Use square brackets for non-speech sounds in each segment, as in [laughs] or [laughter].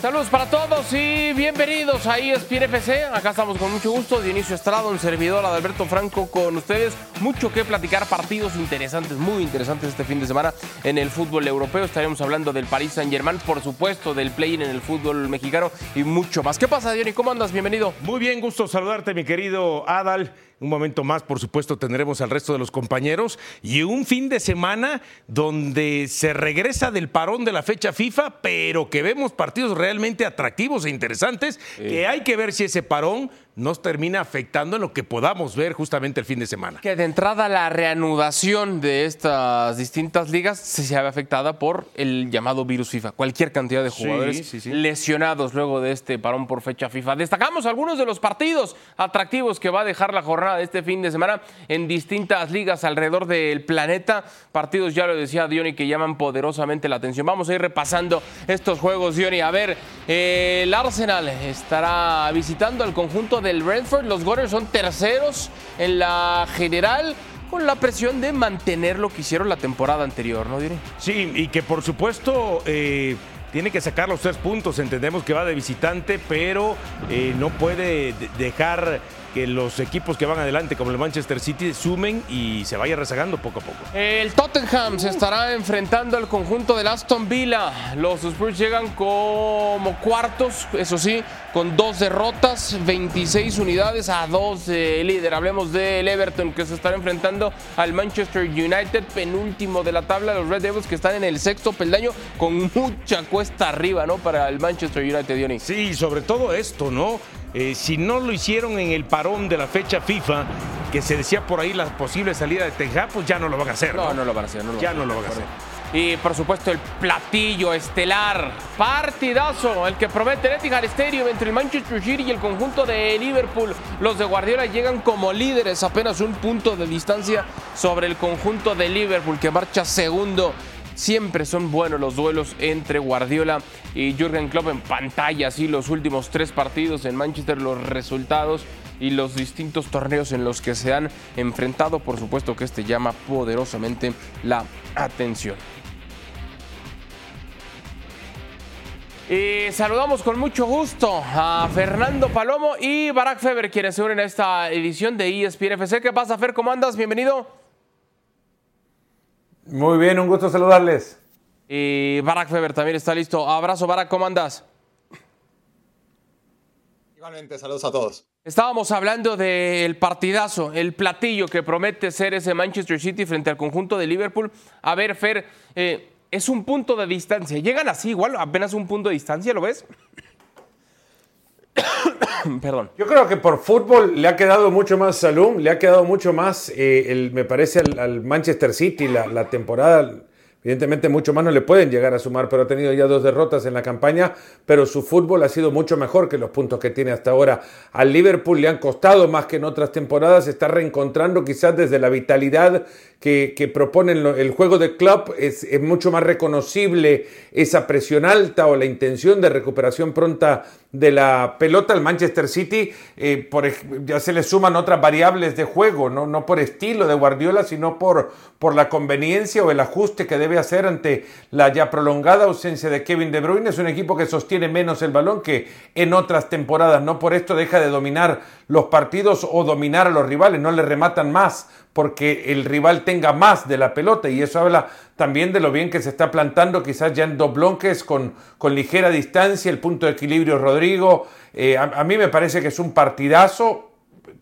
Saludos para todos y bienvenidos a ESPN FC. Acá estamos con mucho gusto. Dionisio Estrada, un servidor Adalberto Franco con ustedes. Mucho que platicar, partidos interesantes, muy interesantes este fin de semana en el fútbol europeo. Estaremos hablando del Paris Saint-Germain, por supuesto, del play-in en el fútbol mexicano y mucho más. ¿Qué pasa, Dionisio? ¿Cómo andas? Bienvenido. Muy bien, gusto saludarte, mi querido Adal. Un momento más, por supuesto, tendremos al resto de los compañeros y un fin de semana donde se regresa del parón de la fecha FIFA, pero que vemos partidos realmente atractivos e interesantes, que hay que ver si ese parón nos termina afectando en lo que podamos ver justamente el fin de semana. Que de entrada la reanudación de estas distintas ligas se ve afectada por el llamado virus FIFA. Cualquier cantidad de jugadores Sí, sí, sí. lesionados luego de este parón por fecha FIFA. Destacamos algunos de los partidos atractivos que va a dejar la jornada de este fin de semana en distintas ligas alrededor del planeta. Partidos, ya lo decía Diony, que llaman poderosamente la atención. Vamos a ir repasando estos juegos, Diony. A ver, eh, el Arsenal estará visitando al conjunto del Brentford. Los Gunners son terceros en la general con la presión de mantener lo que hicieron la temporada anterior, ¿no, Diony? Sí, y que por supuesto eh, tiene que sacar los tres puntos. Entendemos que va de visitante, pero eh, no puede de- dejar que los equipos que van adelante, como el Manchester City, sumen y se vaya rezagando poco a poco. El Tottenham se estará enfrentando al conjunto del Aston Villa. Los Spurs llegan como cuartos, eso sí, con dos derrotas, 26 unidades a dos de líder. Hablemos del Everton que se estará enfrentando al Manchester United, penúltimo de la tabla. Los Red Devils que están en el sexto peldaño con mucha cuesta arriba, ¿no? Para el Manchester United, Dionis. Sí, sobre todo esto, ¿no? Eh, si no lo hicieron en el parón de la fecha FIFA, que se decía por ahí la posible salida de Tejá, pues ya no lo van a hacer. No, no lo van a hacer. No lo Ya van no lo van a hacer. Y por supuesto el platillo estelar, partidazo, el que promete el Etihad Stadium entre el Manchester City y el conjunto de Liverpool. Los de Guardiola llegan como líderes, apenas un punto de distancia sobre el conjunto de Liverpool que marcha segundo. Siempre son buenos los duelos entre Guardiola y Jürgen Klopp en pantalla, así los últimos tres partidos en Manchester, los resultados y los distintos torneos en los que se han enfrentado. Por supuesto que este llama poderosamente la atención. Y saludamos con mucho gusto a Fernando Palomo y Barack Feber, quienes se unen a esta edición de ESPN FC. ¿Qué pasa, Fer? ¿Cómo andas? Bienvenido. Muy bien, un gusto saludarles. Y Barack Feber también está listo. Abrazo, Barack, ¿cómo andas? Igualmente, saludos a todos. Estábamos hablando del partidazo, el platillo que promete ser ese Manchester City frente al conjunto de Liverpool. A ver, Fer, eh, es un punto de distancia. Llegan así, igual, apenas un punto de distancia, ¿lo ves? [coughs] Perdón. Yo creo que por fútbol le ha quedado mucho más Salum, le ha quedado mucho más, eh, el, me parece, al, Manchester City la, temporada. Evidentemente mucho más no le pueden llegar a sumar, pero ha tenido ya dos derrotas en la campaña, pero su fútbol ha sido mucho mejor que los puntos que tiene hasta ahora. Al Liverpool le han costado más que en otras temporadas, está reencontrando quizás desde la vitalidad que, que proponen lo- el juego de club, es mucho más reconocible esa presión alta o la intención de recuperación pronta de la pelota al Manchester City, eh, por, ya se le suman otras variables de juego, no, no por estilo de Guardiola, sino por, por la conveniencia o el ajuste que debe hacer ante la ya prolongada ausencia de Kevin De Bruyne. Es un equipo que sostiene menos el balón que en otras temporadas, no por esto deja de dominar los partidos o dominar a los rivales, no le rematan más porque el rival tenga más de la pelota y eso habla también de lo bien que se está plantando quizás ya en dos bloques con, con ligera distancia, el punto de equilibrio Rodrigo. Eh, a, mí me parece que es un partidazo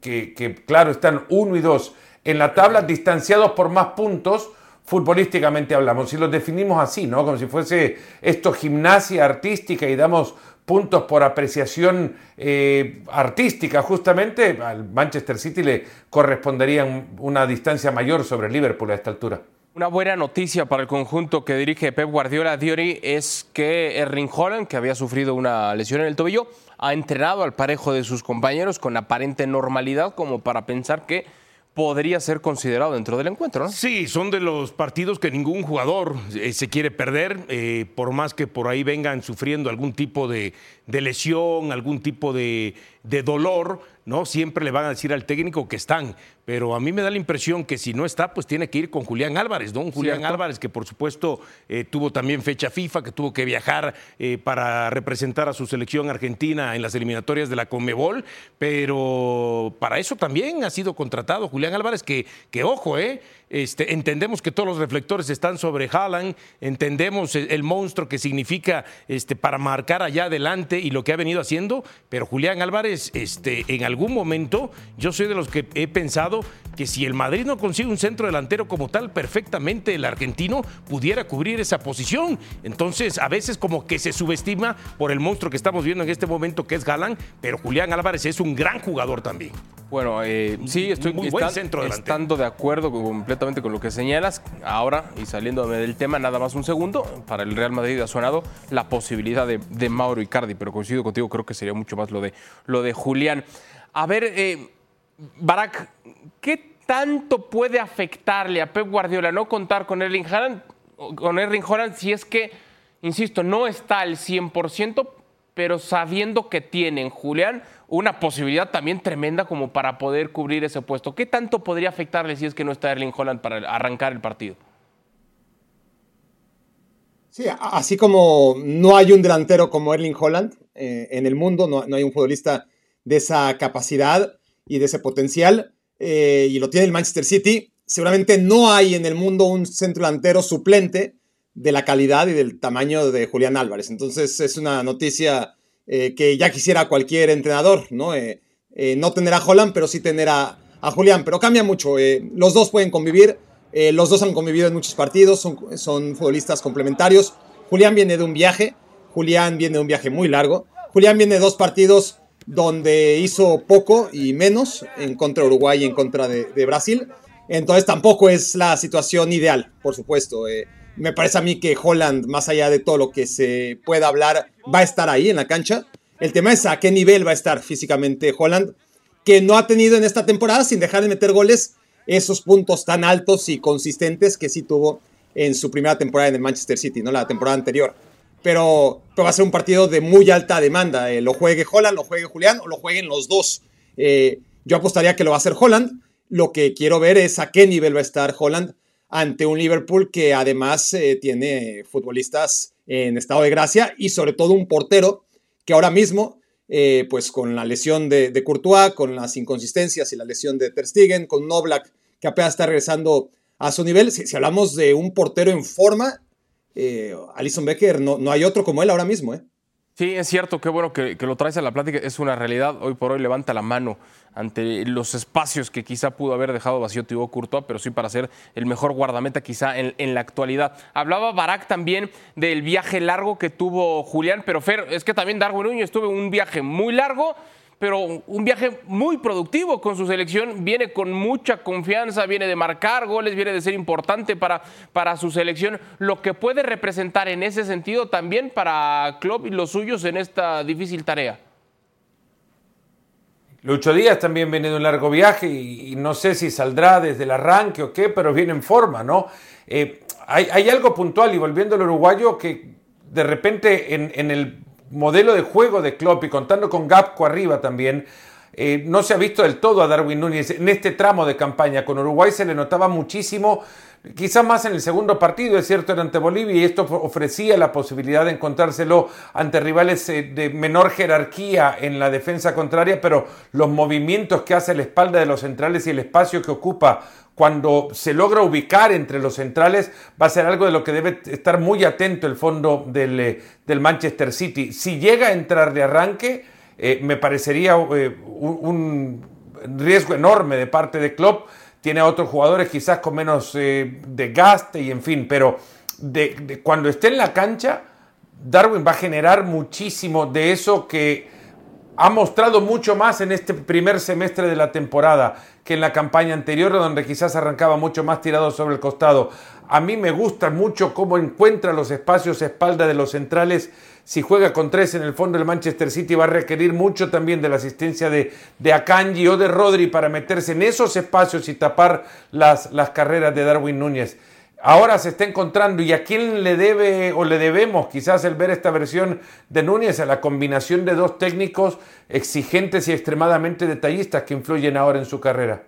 que, que, claro, están uno y dos en la tabla, distanciados por más puntos, futbolísticamente hablamos, si los definimos así, ¿no? Como si fuese esto gimnasia artística y damos puntos por apreciación eh, artística, justamente al Manchester City le correspondería un- una distancia mayor sobre Liverpool a esta altura. Una buena noticia para el conjunto que dirige Pep Guardiola Diori es que Erling Holland, que había sufrido una lesión en el tobillo, ha entrenado al parejo de sus compañeros con aparente normalidad como para pensar que podría ser considerado dentro del encuentro, ¿no? Sí, son de los partidos que ningún jugador eh, se quiere perder, eh, por más que por ahí vengan sufriendo algún tipo de, lesión, algún tipo de, de dolor, ¿no? Siempre le van a decir al técnico que están. Pero a mí me da la impresión que si no está, pues tiene que ir con Julián Álvarez, ¿no? Un Julián Cierto. Álvarez que por supuesto eh, tuvo también fecha FIFA, que tuvo que viajar eh, para representar a su selección argentina en las eliminatorias de la Conmebol, pero para eso también ha sido contratado Julián Álvarez, que, que ojo, ¿eh? Este, entendemos que todos los reflectores están sobre Haaland, entendemos el, el monstruo que significa este, para marcar allá adelante y lo que ha venido haciendo, pero Julián Álvarez, este, en algún momento, yo soy de los que he pensado que si el Madrid no consigue un centro delantero como tal, perfectamente el argentino pudiera cubrir esa posición. Entonces, a veces como que se subestima por el monstruo que estamos viendo en este momento, que es Haaland, pero Julián Álvarez es un gran jugador también. Bueno, eh, sí, estoy Muy buen estan- centro delantero. estando de acuerdo completamente con lo que señalas. Ahora, y saliéndome del tema, nada más un segundo, para el Real Madrid ha sonado la posibilidad de, de Mauro Icardi, pero coincido contigo, creo que sería mucho más lo de, lo de Julián. A ver, eh, Barak, ¿qué tanto puede afectarle a Pep Guardiola no contar con Erling Haaland, con Erling Haaland si es que, insisto, no está al 100%, pero sabiendo que tienen, Julián, una posibilidad también tremenda como para poder cubrir ese puesto. ¿Qué tanto podría afectarle si es que no está Erling Holland para arrancar el partido? Sí, así como no hay un delantero como Erling Holland eh, en el mundo, no, no hay un futbolista de esa capacidad y de ese potencial, eh, y lo tiene el Manchester City, seguramente no hay en el mundo un centro delantero suplente de la calidad y del tamaño de Julián Álvarez. Entonces es una noticia eh, que ya quisiera cualquier entrenador, ¿no? Eh, no tener a Holland, pero sí tener a, a Julián, pero cambia mucho. los dos pueden convivir, los dos han convivido en muchos partidos, son, son futbolistas complementarios. Julián viene de un viaje, Julián viene de un viaje muy largo. Julián viene de dos partidos donde hizo poco y menos en contra de Uruguay y en contra de, Brasil. Entonces tampoco es la situación ideal, por supuesto. eh, me parece a mí que Holland, más allá de todo lo que se pueda hablar, va a estar ahí en la cancha. El tema es a qué nivel va a estar físicamente Holland, que no ha tenido en esta temporada, sin dejar de meter goles, esos puntos tan altos y consistentes que sí tuvo en su primera temporada en el Manchester City, ¿no? La temporada anterior. Pero, va a ser un partido de muy alta demanda. eh, lo juegue Holland, lo juegue Julián o lo jueguen los dos. Eh, yo apostaría que lo va a hacer Holland. Lo que quiero ver es a qué nivel va a estar Holland ante un Liverpool que además eh, tiene futbolistas en estado de gracia y sobre todo un portero que ahora mismo, pues con la lesión de, de, Courtois, con las inconsistencias y la lesión de Ter Stegen, con Noblak que apenas está regresando a su nivel, si, si hablamos de un portero en forma, eh, Alison Becker, no, no, hay otro como él ahora mismo. ¿eh? Sí, es cierto, qué bueno que, lo traes a la plática, es una realidad. Hoy por hoy levanta la mano ante los espacios que quizá pudo haber dejado vacío Thibaut Courtois, pero sí para ser el mejor guardameta quizá en, en, la actualidad. Hablaba Barak también del viaje largo que tuvo Julián, pero Fer, es que también Darwin Núñez tuvo un viaje muy largo, pero un viaje muy productivo con su selección, viene con mucha confianza, viene de marcar goles, viene de ser importante para, para su selección, lo que puede representar en ese sentido también para Klopp y los suyos en esta difícil tarea. Lucho Díaz también viene de un largo viaje y, no sé si saldrá desde el arranque o qué, pero viene en forma, ¿no? Eh, hay, hay, algo puntual y volviendo al uruguayo que de repente en, en, el modelo de juego de Klopp y contando con Gapco arriba también, eh, no se ha visto del todo a Darwin Núñez en este tramo de campaña. Con Uruguay se le notaba muchísimo, quizás más en el segundo partido, es cierto, era ante Bolivia, y esto ofrecía la posibilidad de encontrárselo ante rivales eh, de menor jerarquía en la defensa contraria, pero los movimientos que hace la espalda de los centrales y el espacio que ocupa cuando se logra ubicar entre los centrales va a ser algo de lo que debe estar muy atento el fondo del, eh, del Manchester City. Si llega a entrar de arranque, eh, me parecería eh, un, riesgo enorme de parte de Klopp. Tiene a otros jugadores quizás con menos eh, desgaste y en fin, pero de cuando esté en la cancha, Darwin va a generar muchísimo de eso que ha mostrado mucho más en este primer semestre de la temporada que en la campaña anterior, donde quizás arrancaba mucho más tirado sobre el costado. A mí me gusta mucho cómo encuentra los espacios a espalda de los centrales. Si juega con tres en el fondo del Manchester City va a requerir mucho también de la asistencia de, de Akanji o de Rodri para meterse en esos espacios y tapar las, las carreras de Darwin Núñez ahora se está encontrando y a quién le debe o le debemos quizás el ver esta versión de Núñez a la combinación de dos técnicos exigentes y extremadamente detallistas que influyen ahora en su carrera.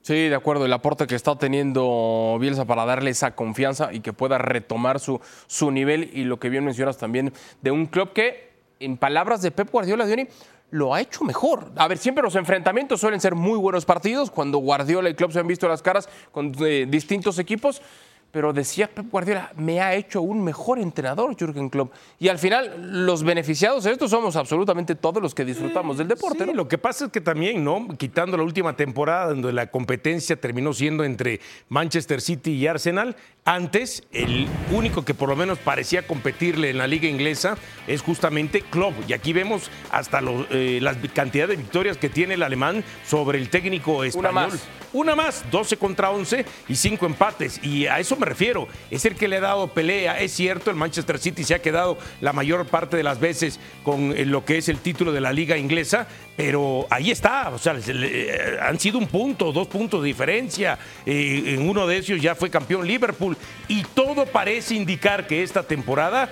Sí, de acuerdo. El aporte que está teniendo Bielsa para darle esa confianza y que pueda retomar su, su nivel y lo que bien mencionas también de un club que, en palabras de Pep Guardiola, Diony, lo ha hecho mejor. A ver, siempre los enfrentamientos suelen ser muy buenos partidos cuando Guardiola y club se han visto las caras con eh, distintos equipos pero decía Pep Guardiola, me ha hecho un mejor entrenador Jürgen Klopp. Y al final, los beneficiados de esto somos absolutamente todos los que disfrutamos del deporte. Sí, Lo que pasa es que también, ¿no? Quitando la última temporada, donde la competencia terminó siendo entre Manchester City y Arsenal, antes, el único que por lo menos parecía competirle en la liga inglesa es justamente Klopp. Y aquí vemos hasta eh, la cantidad de victorias que tiene el alemán sobre el técnico español. Una más. Una más, 12 contra 11 y 5 empates. Y a eso me refiero. Es el que le ha dado pelea. Es cierto, el Manchester City se ha quedado la mayor parte de las veces con eh, lo que es el título de la liga inglesa, pero ahí está. O sea, eh, han sido un punto, dos puntos de diferencia. Eh, en uno de ellos ya fue campeón Liverpool. Y todo parece indicar que esta temporada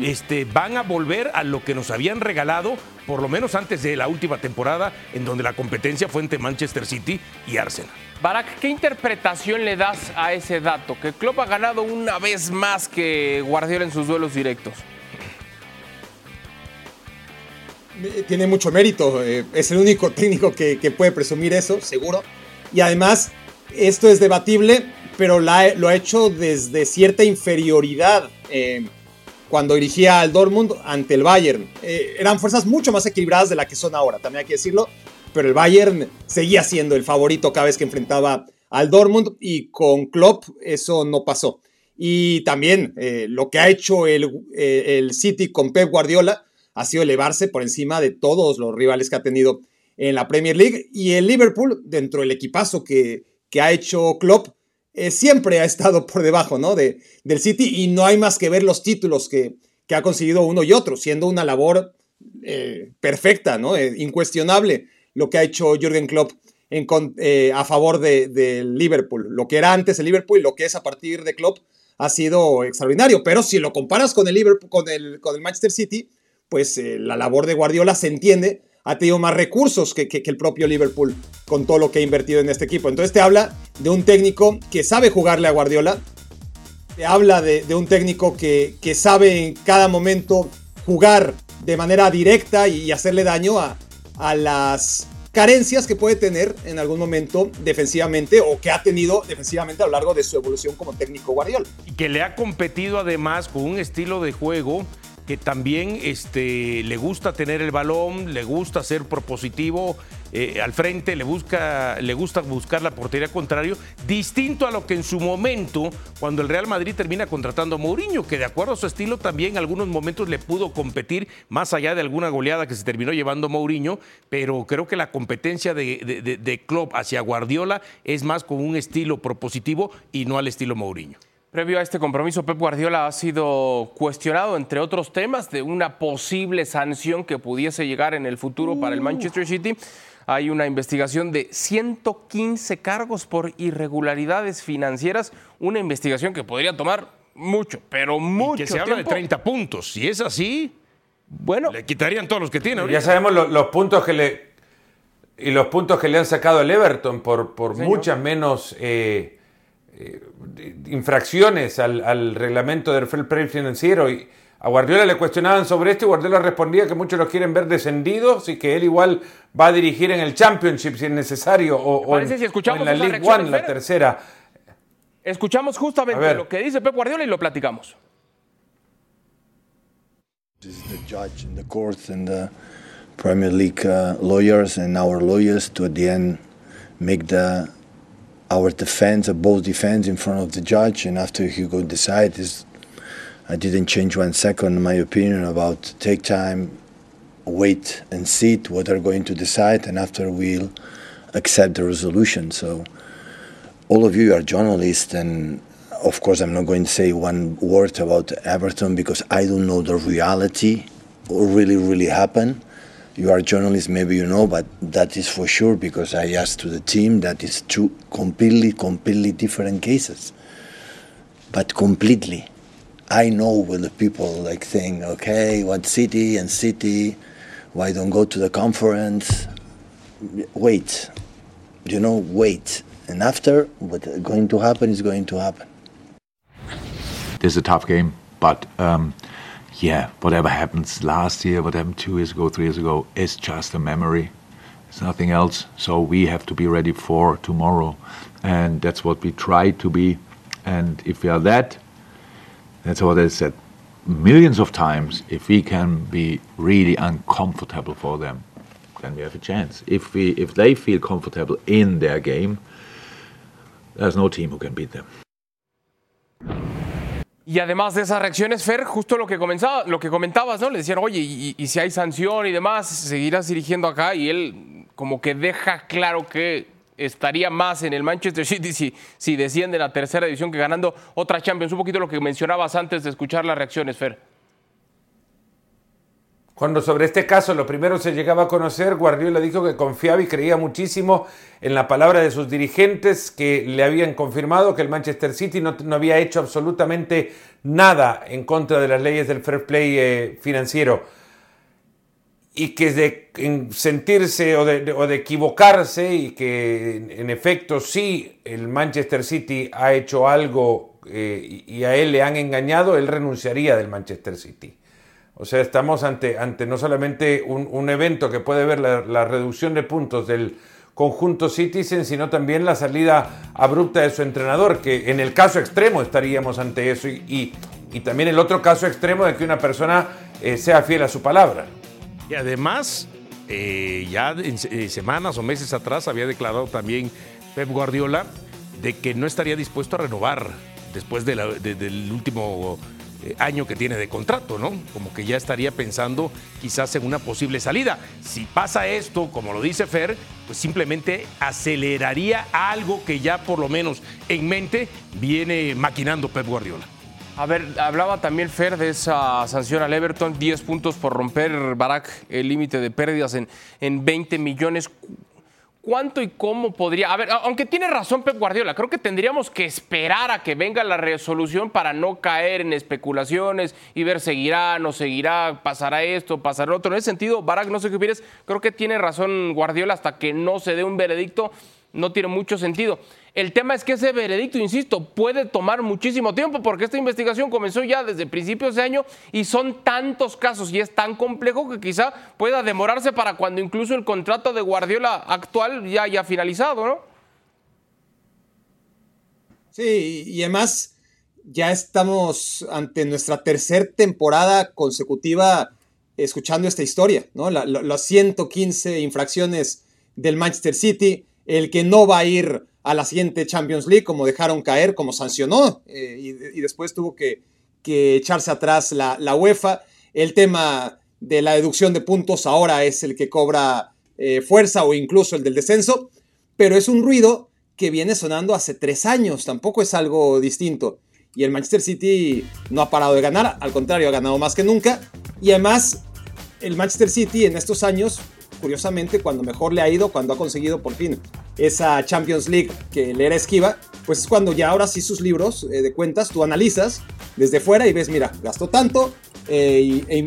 este, van a volver a lo que nos habían regalado, por lo menos antes de la última temporada, en donde la competencia fue entre Manchester City y Arsenal. Barak, ¿qué interpretación le das a ese dato? Que Klopp ha ganado una vez más que Guardiola en sus duelos directos. Tiene mucho mérito, eh, es el único [laughs] técnico que, puede presumir eso, seguro. Y además, esto es debatible, pero lo ha hecho desde cierta inferioridad. Eh, cuando dirigía al Dortmund ante el Bayern. Eh, eran fuerzas mucho más equilibradas de la que son ahora, también hay que decirlo pero el Bayern seguía siendo el favorito cada vez que enfrentaba al Dortmund y con Klopp eso no pasó. Y también eh, lo que ha hecho el, eh, el, City con Pep Guardiola ha sido elevarse por encima de todos los rivales que ha tenido en la Premier League. Y el Liverpool, dentro del equipazo que, que ha hecho Klopp, eh, siempre ha estado por debajo de, del City y no hay más que ver los títulos que, que ha conseguido uno y otro, siendo una labor perfecta, ¿no? incuestionable lo que ha hecho Jürgen Klopp eh, a favor del de Liverpool. Lo que era antes el Liverpool y lo que es a partir de Klopp ha sido extraordinario. Pero si lo comparas con el, Liverpool, con el, con el Manchester City, pues eh, la labor de Guardiola se entiende. Ha tenido más recursos que, el propio Liverpool con todo lo que ha invertido en este equipo. Entonces te habla de un técnico que sabe jugarle a Guardiola. Te habla de, un técnico que, que sabe en cada momento jugar de manera directa y hacerle daño a, a las carencias que puede tener en algún momento defensivamente o que ha tenido defensivamente a lo largo de su evolución como técnico Guardiola. Y que le ha competido además con un estilo de juego que también este, le gusta tener el balón, le gusta ser propositivo eh, al frente, le, busca, le gusta buscar la portería contrario, distinto a lo que en su momento, cuando el Real Madrid termina contratando a Mourinho, que de acuerdo a su estilo también en algunos momentos le pudo competir, más allá de alguna goleada que se terminó llevando Mourinho, pero creo que la competencia de, de, de Klopp hacia Guardiola es más con un estilo propositivo y no al estilo Mourinho. Previo a este compromiso, Pep Guardiola ha sido cuestionado, entre otros temas, de una posible sanción que pudiese llegar en el futuro para el Manchester City. Hay una investigación de 115 cargos por irregularidades financieras, una investigación que podría tomar mucho, pero mucho que se habla de 30 puntos. Si es así, bueno, le quitarían todos los que tiene. Ya sabemos los, puntos que le y los puntos que le han sacado al Everton por, por muchas menos eh, eh, infracciones al, reglamento del fair play financiero y a Guardiola le cuestionaban sobre esto y Guardiola respondía que muchos los quieren ver descendidos y que él igual va a dirigir en el Championship si es necesario o, en, la League One, la tercera. Escuchamos justamente lo que dice Pep Guardiola y lo platicamos. Premier League uh, lawyers and our lawyers to at the end make the our defense, both defense in front of the judge, and after he go decide, is I didn't change one second my opinion about take time, wait and see what they're going to decide, and after we'll accept the resolution. So all of you are journalists, and of course I'm not going to say one word about Everton because I don't know the reality, what really really happened you are a journalist, maybe you know, but that is for sure because I asked to the team that is two completely, completely different cases. But completely. I know when the people like think, okay, what city and city, why don't go to the conference? Wait, you know, wait And after, what's going to happen is going to happen. This is a tough game, but um, yeah, whatever happens last year, what happened two years ago, three years ago, is just a memory. It's nothing else. So we have to be ready for tomorrow, and that's what we try to be. And if we are that, that's what I said millions of times. If we can be really uncomfortable for them, then we have a chance. If they feel comfortable in their game, there's no team who can beat them. Y además de esas reacciones, Fer, justo lo que, comenzaba, lo que comentabas, ¿no? Le decían, oye, y si hay sanción y demás, seguirás dirigiendo acá. Y él como que deja claro que estaría más en el Manchester City si, si desciende la tercera división que ganando otra Champions. Un poquito lo que mencionabas antes de escuchar las reacciones, Fer. Cuando sobre este caso lo primero se llegaba a conocer, Guardiola dijo que confiaba y creía muchísimo en la palabra de sus dirigentes que le habían confirmado que el Manchester City no, había hecho absolutamente nada en contra de las leyes del fair play eh, financiero y que de sentirse o de, equivocarse y que en, efecto sí el Manchester City ha hecho algo eh, y a él le han engañado, él renunciaría del Manchester City. O sea, estamos ante, ante no solamente un, un evento que puede ver la, la, reducción de puntos del conjunto Citizen, sino también la salida abrupta de su entrenador, que en el caso extremo estaríamos ante eso, y, y, y también el otro caso extremo de que una persona eh, sea fiel a su palabra. Y además, eh, ya en, eh, semanas o meses atrás había declarado también Pep Guardiola de que no estaría dispuesto a renovar después del último eh, año que tiene de contrato, ¿no? Como que ya estaría pensando quizás en una posible salida. Si pasa esto, como lo dice Fer, pues simplemente aceleraría algo que ya por lo menos en mente viene maquinando Pep Guardiola. A ver, hablaba también Fer de esa sanción al Everton, 10 puntos por romper Barak el límite de pérdidas en, en 20 millones. ¿Cuánto y cómo podría? A ver, aunque tiene razón Pep Guardiola, creo que tendríamos que esperar a que venga la resolución para no caer en especulaciones y ver seguirá, no seguirá, pasará esto, pasará otro. En ese sentido, Barak, no sé qué opinas, creo que tiene razón Guardiola hasta que no se dé un veredicto, no tiene mucho sentido. El tema es que ese veredicto, insisto, puede tomar muchísimo tiempo porque esta investigación comenzó ya desde principios de año y son tantos casos y es tan complejo que quizá pueda demorarse para cuando incluso el contrato de Guardiola actual ya haya finalizado, ¿no? Sí, y además ya estamos ante nuestra tercera temporada consecutiva escuchando esta historia, ¿no? La, la, las 115 infracciones del Manchester City, el que no va a ir a la siguiente Champions League, como dejaron caer, como sancionó, eh, y, después tuvo que, que echarse atrás la, la, UEFA. El tema de la deducción de puntos ahora es el que cobra eh, fuerza o incluso el del descenso, pero es un ruido que viene sonando hace tres años, tampoco es algo distinto. Y el Manchester City no ha parado de ganar, al contrario, ha ganado más que nunca. Y además, el Manchester City en estos años curiosamente, cuando mejor le ha ido, cuando ha conseguido por fin esa Champions League que le era esquiva, pues es cuando ya ahora sí sus libros eh, de cuentas tú analizas desde fuera y ves, mira, gastó tanto eh, e,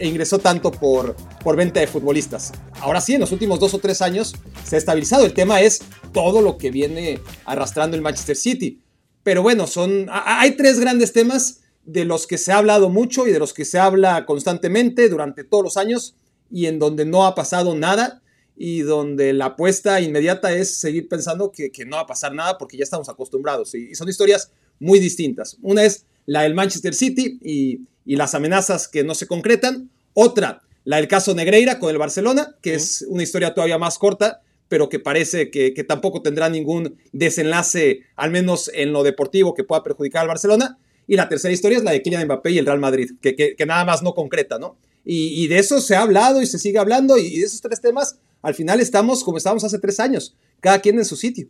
e, ingresó tanto por, por venta de futbolistas. Ahora sí, en los últimos dos o tres años se ha estabilizado. El tema es todo lo que viene arrastrando el Manchester City. Pero bueno, son, hay tres grandes temas de los que se ha hablado mucho y de los que se habla constantemente durante todos los años y en donde no ha pasado nada y donde la apuesta inmediata es seguir pensando que, que no va a pasar nada porque ya estamos acostumbrados. Y, y, son historias muy distintas. Una es la del Manchester City y, y, las amenazas que no se concretan. Otra, la del caso Negreira con el Barcelona, que sí. es una historia todavía más corta, pero que parece que, que, tampoco tendrá ningún desenlace, al menos en lo deportivo, que pueda perjudicar al Barcelona. Y la tercera historia es la de Kylian Mbappé y el Real Madrid, que, que, que nada más no concreta, ¿no? Y, y, de eso se ha hablado y se sigue hablando, y de esos tres temas, al final estamos como estábamos hace tres años, cada quien en su sitio.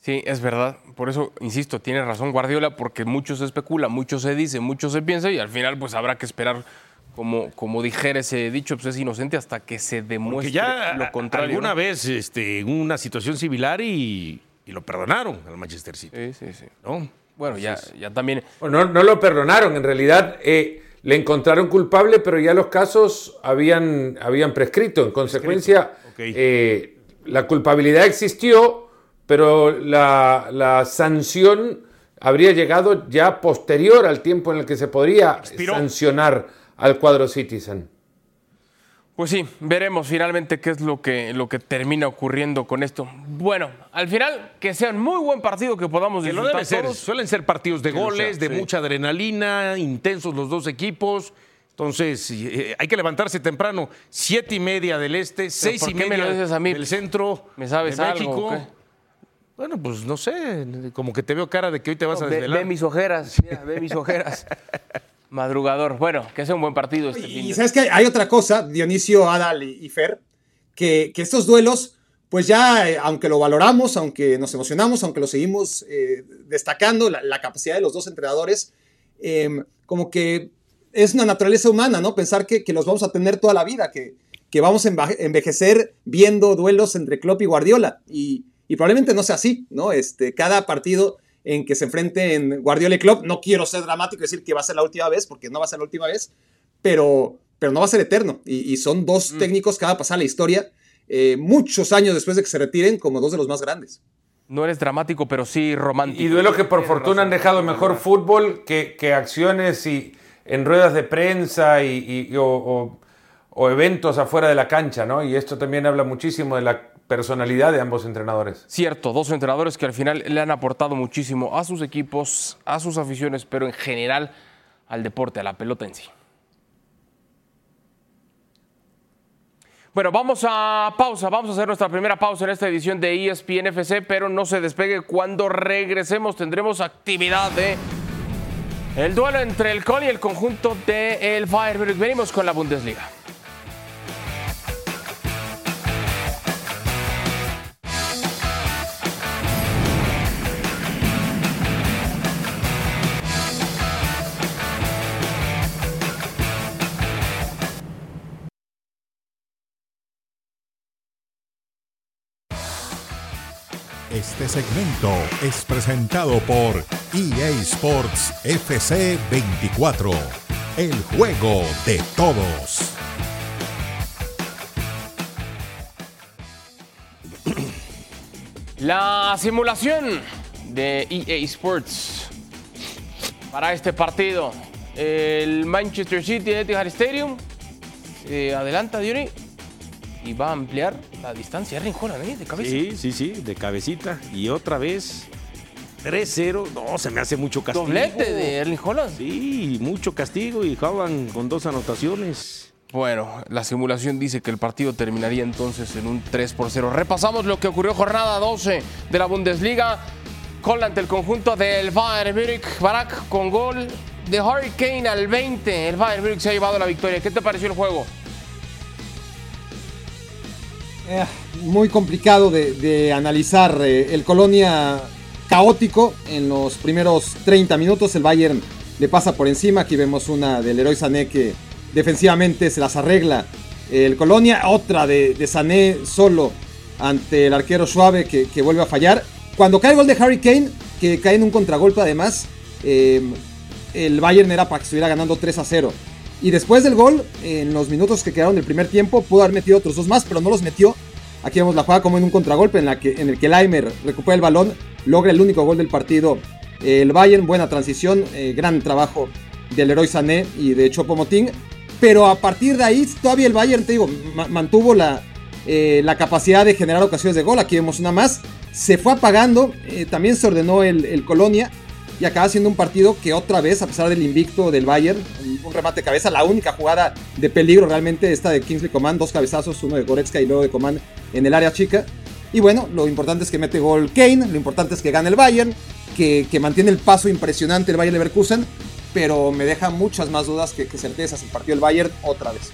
Sí, es verdad. Por eso, insisto, tiene razón Guardiola, porque mucho se especula, mucho se dice, mucho se piensa, y al final pues habrá que esperar, como, como dijera ese dicho, pues es inocente hasta que se demuestre ya lo contrario. Alguna ¿no? vez este, en una situación similar y, y, lo perdonaron al Manchester City. Sí, sí, sí. ¿no? Bueno, ya, ya también... No, no lo perdonaron, en realidad... Eh le encontraron culpable, pero ya los casos habían, habían prescrito. En consecuencia, okay. eh, la culpabilidad existió, pero la, la sanción habría llegado ya posterior al tiempo en el que se podría Expiró. sancionar al cuadro Citizen. Pues sí, veremos finalmente qué es lo que, lo que termina ocurriendo con esto. Bueno, al final, que sea un muy buen partido que podamos Que disfrutar debe ser. todos. Suelen ser partidos de goles, sea, de sí. mucha adrenalina, intensos los dos equipos. Entonces, eh, hay que levantarse temprano. Siete y media del este, seis ¿por y qué me media lo dices a mí? del centro ¿Me sabes de algo México. o qué? Bueno, pues no sé, como que te veo cara de que hoy te vas a Ve, desvelar. ve mis ojeras, mira, ve mis ojeras. Madrugador. Bueno, que sea un buen partido este fin Y de sabes que hay otra cosa, Dionisio, Adal y, y Fer, que, que estos duelos, pues ya, eh, aunque lo valoramos, aunque nos emocionamos, aunque lo seguimos eh, destacando, la, la capacidad de los dos entrenadores, eh, como que es una naturaleza humana, ¿no? Pensar que, que los vamos a tener toda la vida, que, que vamos a envejecer viendo duelos entre Klopp y Guardiola. Y, y probablemente no sea así, ¿no? Este, cada partido en que se enfrenten Guardiola y Klopp, no quiero ser dramático y decir que va a ser la última vez, porque no va a ser la última vez, pero, pero no va a ser eterno. Y, y son dos técnicos que van a pasar a la historia eh, muchos años después de que se retiren como dos de los más grandes. No eres dramático, pero sí romántico. Y duelo que por fortuna han dejado mejor fútbol que, que acciones y en ruedas de prensa y, y- y- o, o- o eventos afuera de la cancha, ¿no? Y esto también habla muchísimo de la personalidad de ambos entrenadores. Cierto, dos entrenadores que al final le han aportado muchísimo a sus equipos, a sus aficiones, pero en general al deporte, a la pelota en sí. Bueno, vamos a pausa, vamos a hacer nuestra primera pausa en esta edición de ESPN FC, pero no se despegue. Cuando regresemos tendremos actividad de el duelo entre el Col y el conjunto de el. Venimos con la Bundesliga. Segmento es presentado por EA Sports FC 24, el juego de todos. [clears throat] La simulación de EA Sports para este partido. El Manchester City Etihad Stadium eh, adelanta y va a ampliar la distancia. Erling Haaland, ¿eh? De cabeza. Sí, sí, sí, de cabecita. Y otra vez, 3-0. No, se me hace mucho castigo. Doblete de Erling Haaland. Sí, mucho castigo y Haaland con dos anotaciones. Bueno, la simulación dice que el partido terminaría entonces en un 3 por 0. Repasamos lo que ocurrió jornada 12 de la Bundesliga. Ante el conjunto del Bayern Múnich. Barak con gol de Harry Kane al 20. El Bayern Múnich se ha llevado la victoria. ¿Qué te pareció el juego? Eh, muy complicado de, analizar. eh, el Colonia caótico en los primeros 30 minutos. El Bayern le pasa por encima. Aquí vemos una del Leroy Sané que defensivamente se las arregla. El Colonia, otra de, Sané solo ante el arquero Suave que, que vuelve a fallar. Cuando cae el gol de Harry Kane, que cae en un contragolpe además, eh, el Bayern era para que estuviera ganando 3 a 0. Y después del gol, en los minutos que quedaron del primer tiempo, pudo haber metido otros dos más, pero no los metió. Aquí vemos la jugada como en un contragolpe en, la que, en el que Laimer recupera el balón, logra el único gol del partido. El Bayern, buena transición, eh, gran trabajo del Leroy Sané y de Chopo-Moting. Pero a partir de ahí, todavía el Bayern, te digo, ma- mantuvo la, eh, la capacidad de generar ocasiones de gol. Aquí vemos una más. Se fue apagando, eh, también se ordenó el, el Colonia y acaba siendo un partido que otra vez, a pesar del invicto del Bayern, un, remate de cabeza, la única jugada de peligro realmente esta de Kingsley Coman, dos cabezazos, uno de Goretzka y luego de Coman en el área chica. Y bueno, lo importante es que mete gol Kane, lo importante es que gane el Bayern, que, que mantiene el paso impresionante el Bayern Leverkusen, pero me deja muchas más dudas que, que certezas el partido del Bayern otra vez.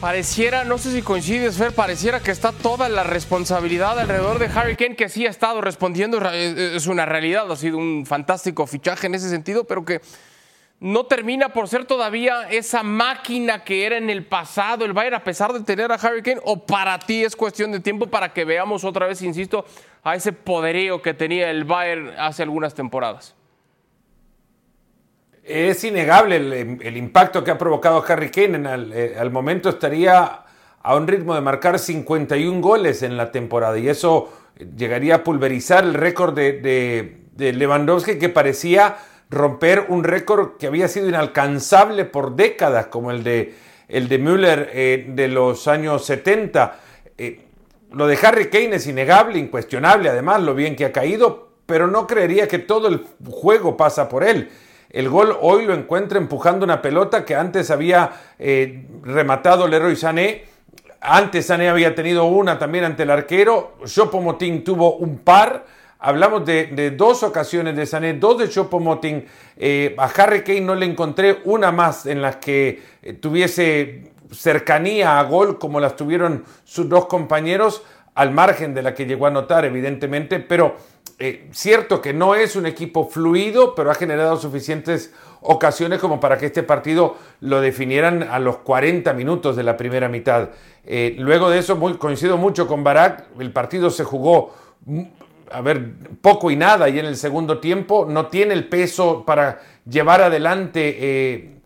Pareciera, no sé si coincides, Fer, pareciera que está toda la responsabilidad alrededor de Harry Kane, que sí ha estado respondiendo, es es una realidad, ha sido un fantástico fichaje en ese sentido, pero que no termina por ser todavía esa máquina que era en el pasado el Bayern, a pesar de tener a Harry Kane, o para ti es cuestión de tiempo para que veamos otra vez, insisto, a ese poderío que tenía el Bayern hace algunas temporadas. Es innegable el, el impacto que ha provocado Harry Kane. En al, eh, momento estaría a un ritmo de marcar 51 goles en la temporada y eso llegaría a pulverizar el récord de, de Lewandowski que parecía romper un récord que había sido inalcanzable por décadas, como el de, el de Müller eh, de los años 70. Eh, lo de Harry Kane es innegable, incuestionable, además, lo bien que ha caído, pero no creería que todo el juego pasa por él. El gol hoy lo encuentra empujando una pelota que antes había eh, rematado Leroy Sané. Antes Sané había tenido una también ante el arquero. Chopomotín tuvo un par. Hablamos de, dos ocasiones de Sané, dos de Chopomoting. Eh, a Harry Kane no le encontré una más en la que eh, tuviese cercanía a gol como las tuvieron sus dos compañeros, al margen de la que llegó a anotar, evidentemente, pero eh, cierto que no es un equipo fluido, pero ha generado suficientes ocasiones como para que este partido lo definieran a los 40 minutos de la primera mitad. luego de eso, muy, coincido mucho con Barak, el partido se jugó a ver, poco y nada y en el segundo tiempo no tiene el peso para llevar adelante eh,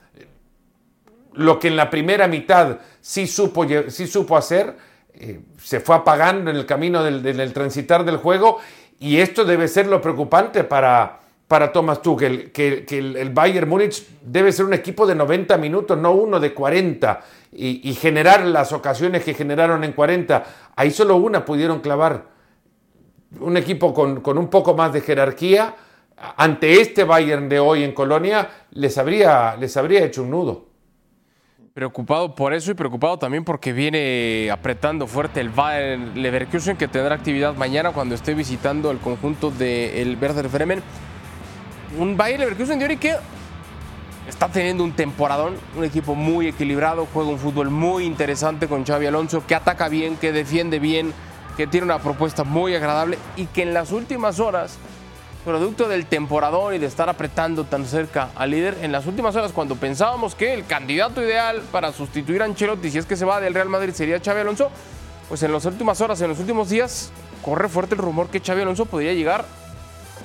lo que en la primera mitad sí supo, sí supo hacer, eh, se fue apagando en el camino del, transitar del juego y esto debe ser lo preocupante para, para Thomas Tuchel, que, el, Bayern Múnich debe ser un equipo de 90 minutos, no uno de 40, y, generar las ocasiones que generaron en 40. Ahí solo una pudieron clavar un equipo con, un poco más de jerarquía, ante este Bayern de hoy en Colonia, les habría, les habría hecho un nudo. Preocupado por eso y preocupado también porque viene apretando fuerte el Bayern Leverkusen que tendrá actividad mañana cuando esté visitando el conjunto del Werder Bremen. Un Bayern Leverkusen de que está teniendo un temporadón, un equipo muy equilibrado, juega un fútbol muy interesante con Xavi Alonso, que ataca bien, que defiende bien, que tiene una propuesta muy agradable y que en las últimas horas, producto del temporador y de estar apretando tan cerca al líder, en las últimas horas cuando pensábamos que el candidato ideal para sustituir a Ancelotti si es que se va del Real Madrid sería Xavi Alonso, pues en las últimas horas, en los últimos días, corre fuerte el rumor que Xavi Alonso podría llegar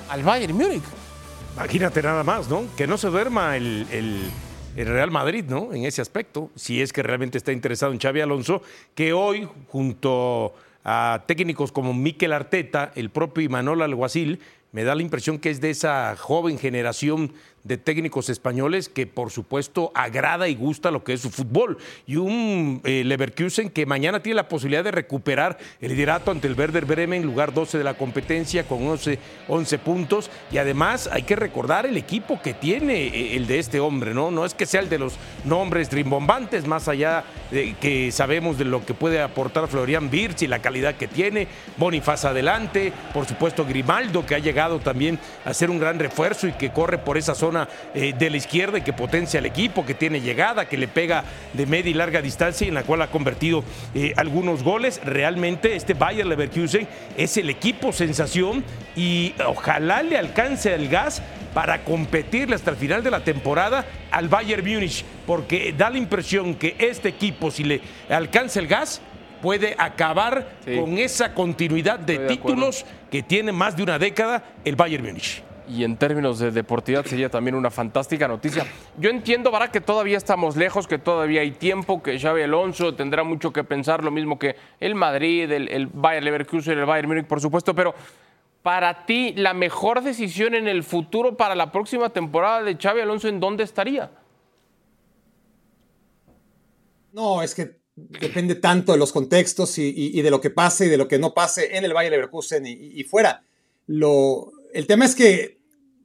al Bayern Múnich. Imagínate nada más, ¿no? Que no se duerma el, el, Real Madrid, ¿no? En ese aspecto, si es que realmente está interesado en Xavi Alonso, que hoy, junto a técnicos como Mikel Arteta, el propio Imanol Alguacil, me da la impresión que es de esa joven generación de técnicos españoles que por supuesto agrada y gusta lo que es su fútbol. Y un eh, Leverkusen que mañana tiene la posibilidad de recuperar el liderato ante el Werder Bremen, lugar 12 de la competencia con 11, 11 puntos. Y además hay que recordar el equipo que tiene eh, el de este hombre, ¿no? No es que sea el de los nombres rimbombantes, más allá de que sabemos de lo que puede aportar Florian Birch y la calidad que tiene. Bonifaz adelante, por supuesto Grimaldo que ha llegado también a ser un gran refuerzo y que corre por esa zona eh, de la izquierda y que potencia al equipo, que tiene llegada, que le pega de media y larga distancia y en la cual ha convertido eh, algunos goles. Realmente este Bayer Leverkusen es el equipo sensación y ojalá le alcance el gas para competirle hasta el final de la temporada al Bayern Múnich, porque da la impresión que este equipo, si le alcanza el gas, puede acabar con esa continuidad de títulos que tiene más de una década el Bayern Múnich y en términos de deportividad sería también una fantástica noticia. Yo entiendo, para que todavía estamos lejos, que todavía hay tiempo, que Xavi Alonso tendrá mucho que pensar, lo mismo que el Madrid, el, el Bayern Leverkusen, el Bayern Múnich, por supuesto, pero para ti, la mejor decisión en el futuro para la próxima temporada de Xavi Alonso, ¿en dónde estaría? No, es que depende tanto de los contextos y, de lo que pase y de lo que no pase en el Bayern Leverkusen y, y fuera. Lo, el tema es que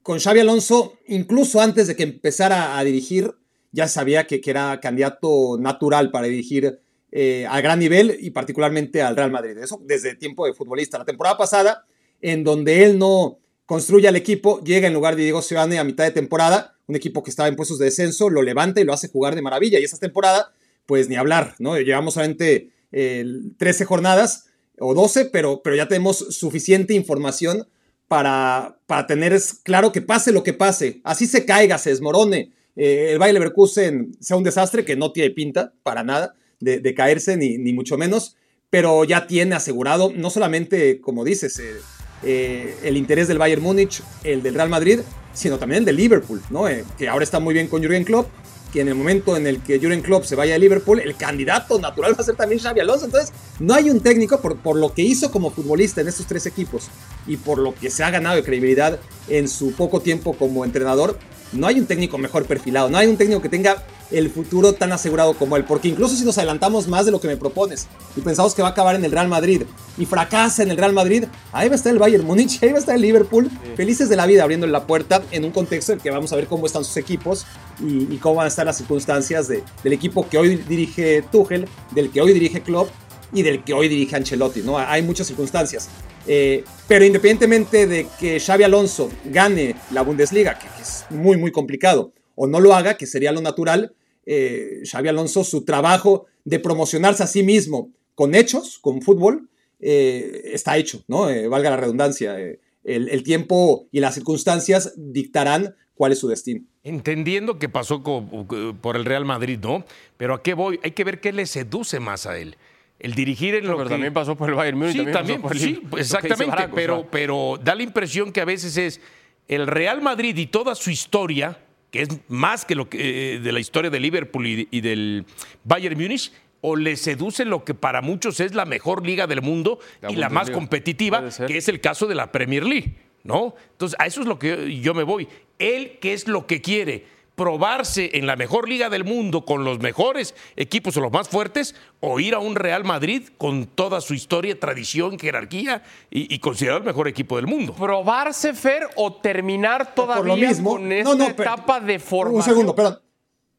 con Xavi Alonso, incluso antes de que empezara a dirigir, ya sabía que, era candidato natural para dirigir eh, a gran nivel y particularmente al Real Madrid. Eso desde tiempo de futbolista. La temporada pasada, en donde él no construye al equipo, llega en lugar de Diego Simeone a mitad de temporada, un equipo que estaba en puestos de descenso, lo levanta y lo hace jugar de maravilla. Y esa temporada, pues ni hablar, ¿no? Llevamos solamente 13 jornadas o 12, pero, pero ya tenemos suficiente información para, para tener claro que pase lo que pase, así se caiga, se desmorone, eh, el Bayer Leverkusen sea un desastre que no tiene pinta para nada de, caerse, ni, ni, mucho menos, pero ya tiene asegurado, no solamente, como dices, eh, eh, el interés del Bayern Múnich, el del Real Madrid, sino también el del Liverpool, ¿no? que ahora está muy bien con Jürgen Klopp que en el momento en el que Jurgen Klopp se vaya a Liverpool, el candidato natural va a ser también Xavi Alonso. Entonces, no hay un técnico por, por lo que hizo como futbolista en estos tres equipos y por lo que se ha ganado de credibilidad en su poco tiempo como entrenador, no hay un técnico mejor perfilado, no hay un técnico que tenga el futuro tan asegurado como él. Porque incluso si nos adelantamos más de lo que me propones y pensamos que va a acabar en el Real Madrid y fracasa en el Real Madrid, ahí va a estar el Bayern Múnich, [laughs] ahí va a estar el Liverpool, felices de la vida abriendo la puerta en un contexto en el que vamos a ver cómo están sus equipos y, cómo van a estar las circunstancias del equipo que hoy dirige Tuchel, del que hoy dirige Klopp y del que hoy dirige Ancelotti. ¿no? Hay muchas circunstancias. Eh, pero independientemente de que Xavi Alonso gane la Bundesliga, que, es muy, muy complicado, o no lo haga, que sería lo natural, eh, Xavi Alonso, su trabajo de promocionarse a sí mismo con hechos, con fútbol, eh, está hecho, ¿no? valga la redundancia. El, tiempo y las circunstancias dictarán cuál es su destino. Entendiendo que pasó por el Real Madrid, ¿no? Pero ¿a qué voy? Hay que ver qué le seduce más a él el dirigir en lo pero también pasó por el Bayern Múnich. Sí, también, sí, exactamente. pero, pero da la impresión que a veces es el Real Madrid y toda su historia, que es más que lo que eh, de la historia de Liverpool y, del Bayern Múnich, o le seduce lo que para muchos es la mejor liga del mundo y la más competitiva, que es el caso de la Premier League, ¿no? Entonces, a eso es lo que yo me voy. Él, ¿qué es lo que quiere? Probarse en la mejor liga del mundo con los mejores equipos o los más fuertes o ir a un Real Madrid con toda su historia, tradición, jerarquía y, considerado el mejor equipo del mundo. ¿Probarse, Fer, o terminar todavía con esta etapa de formación? Un segundo, perdón.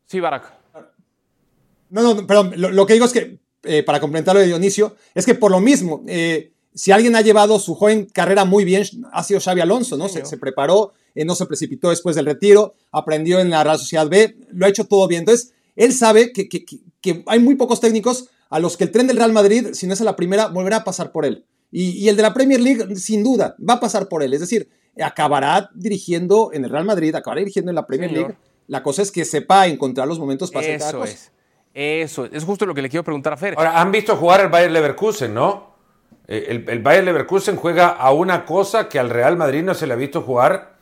Sí, Barack. No, no, perdón. Lo, que digo es que, eh, para complementar lo de Dionisio, es que por lo mismo, eh, si alguien ha llevado su joven carrera muy bien, ha sido Xavi Alonso, ¿no? se, se preparó eh, no se precipitó después del retiro, aprendió en la Real Sociedad B, lo ha hecho todo bien. Entonces, él sabe que, hay muy pocos técnicos a los que el tren del Real Madrid, si no es a la primera, volverá a pasar por él. Y, el de la Premier League, sin duda, va a pasar por él. Es decir, acabará dirigiendo en el Real Madrid, acabará dirigiendo en la Premier League. La cosa es que sepa encontrar los momentos para hacer cada Es. Eso, es justo lo que le quiero preguntar a Fer. Ahora, han visto jugar el Bayern Leverkusen, ¿no? Eh, el, el Bayern Leverkusen juega a una cosa que al Real Madrid no se le ha visto jugar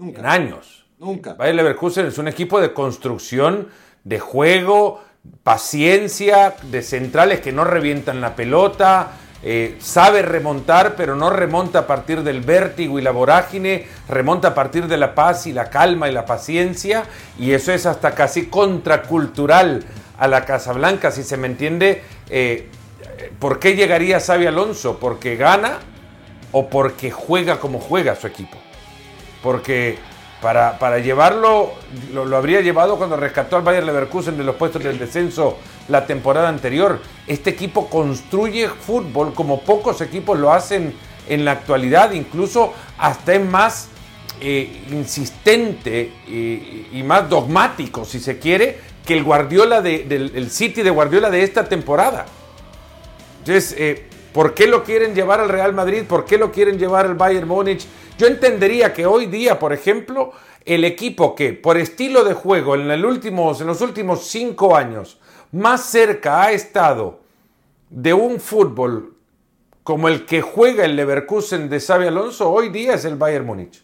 en años. Nunca. Bayer Leverkusen es un equipo de construcción, de juego, paciencia, de centrales que no revientan la pelota, eh, sabe remontar, pero no remonta a partir del vértigo y la vorágine, remonta a partir de la paz y la calma y la paciencia, y eso es hasta casi contracultural a la Casa Blanca, si se me entiende. Eh, ¿Por qué llegaría Xavi Alonso? ¿Porque gana o porque juega como juega su equipo? Porque para, para llevarlo, lo, habría llevado cuando rescató al Bayern Leverkusen de los puestos del descenso la temporada anterior. Este equipo construye fútbol como pocos equipos lo hacen en la actualidad, incluso hasta es más eh, insistente eh, y más dogmático, si se quiere, que el Guardiola del el City de Guardiola de esta temporada. Entonces, eh, ¿por qué lo quieren llevar al Real Madrid? ¿Por qué lo quieren llevar al Bayern Múnich? Yo entendería que hoy día, por ejemplo, el equipo que por estilo de juego en, el últimos, en los últimos cinco años más cerca ha estado de un fútbol como el que juega el Leverkusen de Xavi Alonso, hoy día es el Bayern Múnich.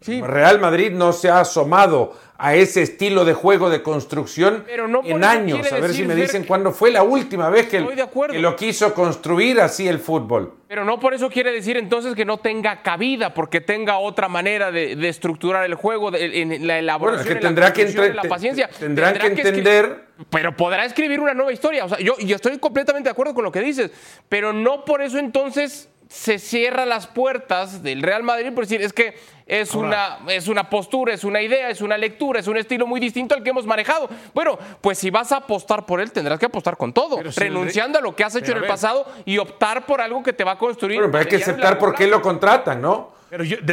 Real Madrid no se ha asomado a ese estilo de juego de construcción en años. A ver si me dicen cuándo fue la última vez que, lo quiso construir así el fútbol. Pero no por eso quiere decir entonces que no tenga cabida, porque tenga otra manera de, estructurar el juego, en la elaboración, bueno, que tendrá que la paciencia. Tendrán que, entender. pero podrá escribir una nueva historia. O sea, yo, yo estoy completamente de acuerdo con lo que dices, pero no por eso entonces se cierra las puertas del Real Madrid por decir, es que es una, es una postura, es una idea, es una lectura, es un estilo muy distinto al que hemos manejado. Bueno, pues si vas a apostar por él, tendrás que apostar con todo, renunciando a lo que has hecho en el pasado y optar por algo que te va a construir. Bueno, pero hay que aceptar por qué lo contratan, ¿no?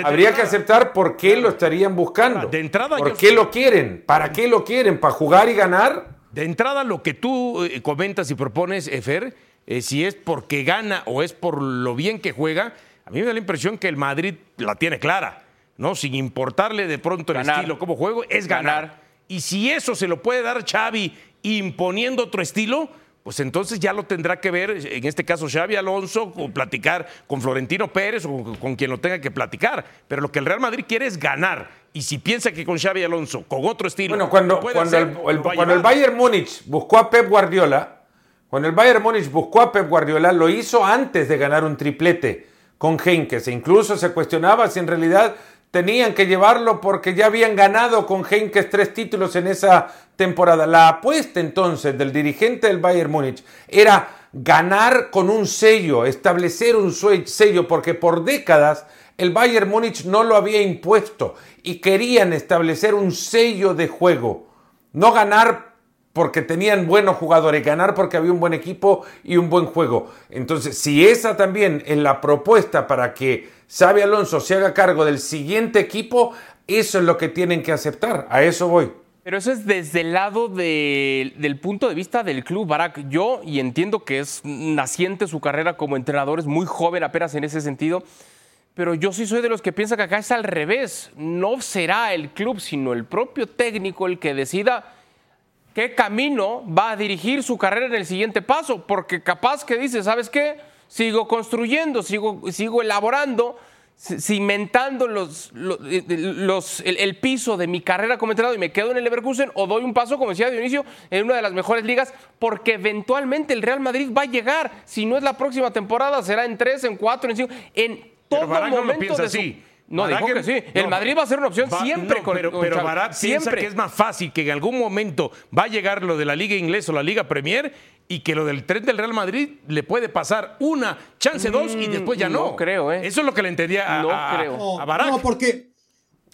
Habría que aceptar por qué lo estarían buscando. De entrada, ¿Por qué lo quieren? ¿Para qué lo quieren? ¿Para jugar y ganar? De entrada, lo que tú eh, comentas y propones, Efer, eh, si es porque gana o es por lo bien que juega, a mí me da la impresión que el Madrid la tiene clara, ¿no? Sin importarle de pronto el estilo como juego, es ganar. Y si eso se lo puede dar Xavi imponiendo otro estilo, pues entonces ya lo tendrá que ver, en este caso Xavi Alonso, o platicar con Florentino Pérez o con quien lo tenga que platicar. Pero lo que el Real Madrid quiere es ganar. Y si piensa que con Xavi Alonso, con otro estilo. Bueno, cuando, cuando, el, cuando el Bayern Múnich buscó a Pep Guardiola, cuando el Bayern Múnich buscó a Pep Guardiola, lo hizo antes de ganar un triplete con Henkes. E incluso se cuestionaba si en realidad tenían que llevarlo porque ya habían ganado con Henkes tres títulos en esa temporada. La apuesta entonces del dirigente del Bayern Múnich era ganar con un sello, establecer un sello, porque por décadas el Bayern Múnich no lo había impuesto y querían establecer un sello de juego. No ganar porque tenían buenos jugadores, ganar porque había un buen equipo y un buen juego. Entonces, si esa también es la propuesta para que Xavi Alonso se haga cargo del siguiente equipo, eso es lo que tienen que aceptar. A eso voy. Pero eso es desde el lado del punto de vista del club, Barak. Yo, y entiendo que es naciente su carrera como entrenador, es muy joven apenas en ese sentido, pero yo sí soy de los que piensa que acá es al revés. No será el club, sino el propio técnico el que decida qué camino va a dirigir su carrera en el siguiente paso, porque capaz que dice, ¿sabes qué? sigo construyendo, sigo, sigo elaborando, cimentando los, eh, los, el, piso de mi carrera como entrenador y me quedo en el Leverkusen o doy un paso, como decía Dionisio, en una de las mejores ligas, porque eventualmente el Real Madrid va a llegar. Si no es la próxima temporada, será en tres, en cuatro, en cinco, en todo momento de así. No, dijo que, sí. el Madrid va a ser una opción siempre con Pero, pero Barat piensa que es más fácil que en algún momento va a llegar lo de la Liga Inglesa o la Liga Premier y que lo del tren del Real Madrid le puede pasar una, chance dos y después ya no. No creo, ¿eh? Eso es lo que le entendía a, no a, creo. a Barak. No, porque.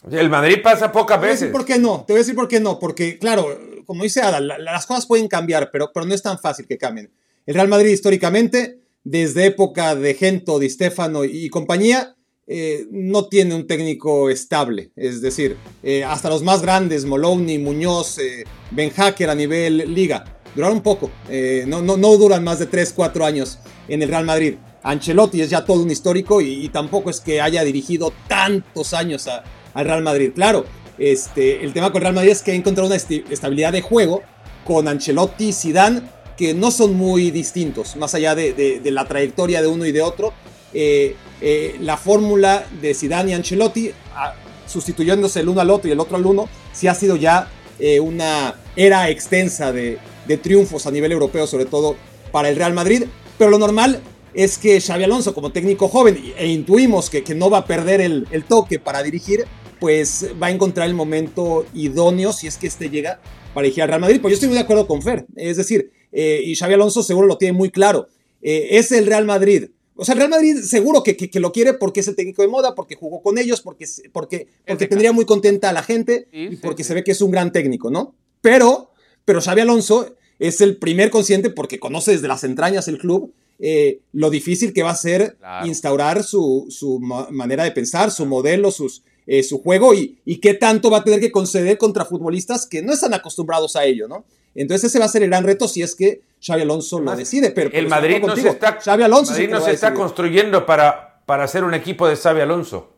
El Madrid pasa pocas Te voy a decir veces. por qué no. Te voy a decir por qué no. Porque, claro, como dice Ada, la- las cosas pueden cambiar, pero, pero no es tan fácil que cambien. El Real Madrid, históricamente, desde época de Gento, Di Stefano y compañía, eh, no tiene un técnico estable. Es decir, eh, hasta los más grandes, Moloney, Muñoz, eh, Ben Hacker a nivel liga, duraron poco. Eh, no, no, no duran más de 3, 4 años en el Real Madrid. Ancelotti es ya todo un histórico y, tampoco es que haya dirigido tantos años al Real Madrid. Claro, este, el tema con el Real Madrid es que ha encontrado una estabilidad de juego con Ancelotti y Zidane que no son muy distintos, más allá de la trayectoria de uno y de otro. Eh, eh, la fórmula de Zidane y Ancelotti, ah, sustituyéndose el uno al otro y el otro al uno, sí ha sido ya eh, una era extensa de, triunfos a nivel europeo, sobre todo para el Real Madrid. Pero lo normal es que Xavi Alonso, como técnico joven, e intuimos que, no va a perder el, toque para dirigir, pues va a encontrar el momento idóneo, si es que este llega, para dirigir al Real Madrid. Pues yo estoy muy de acuerdo con Fer. Es decir, y Xavi Alonso seguro lo tiene muy claro. Es el Real Madrid. O sea, el Real Madrid seguro que, que- que lo quiere porque es el técnico de moda, porque jugó con ellos, porque, porque, porque tendría muy contenta a la gente Sí, y porque sí. se ve que es un gran técnico, ¿no? Pero, pero Xavi Alonso es el primer consciente porque conoce desde las entrañas el club eh, lo difícil que va a ser Claro. instaurar su, su ma- manera de pensar, su modelo, sus, eh, su juego y, y qué tanto va a tener que conceder contra futbolistas que no están acostumbrados a ello, ¿no? Entonces ese va a ser el gran reto si es que Xavi Alonso lo decide. Pero, el Madrid no se está, Xavi Alonso Madrid no se está construyendo para, para hacer un equipo de Xavi Alonso.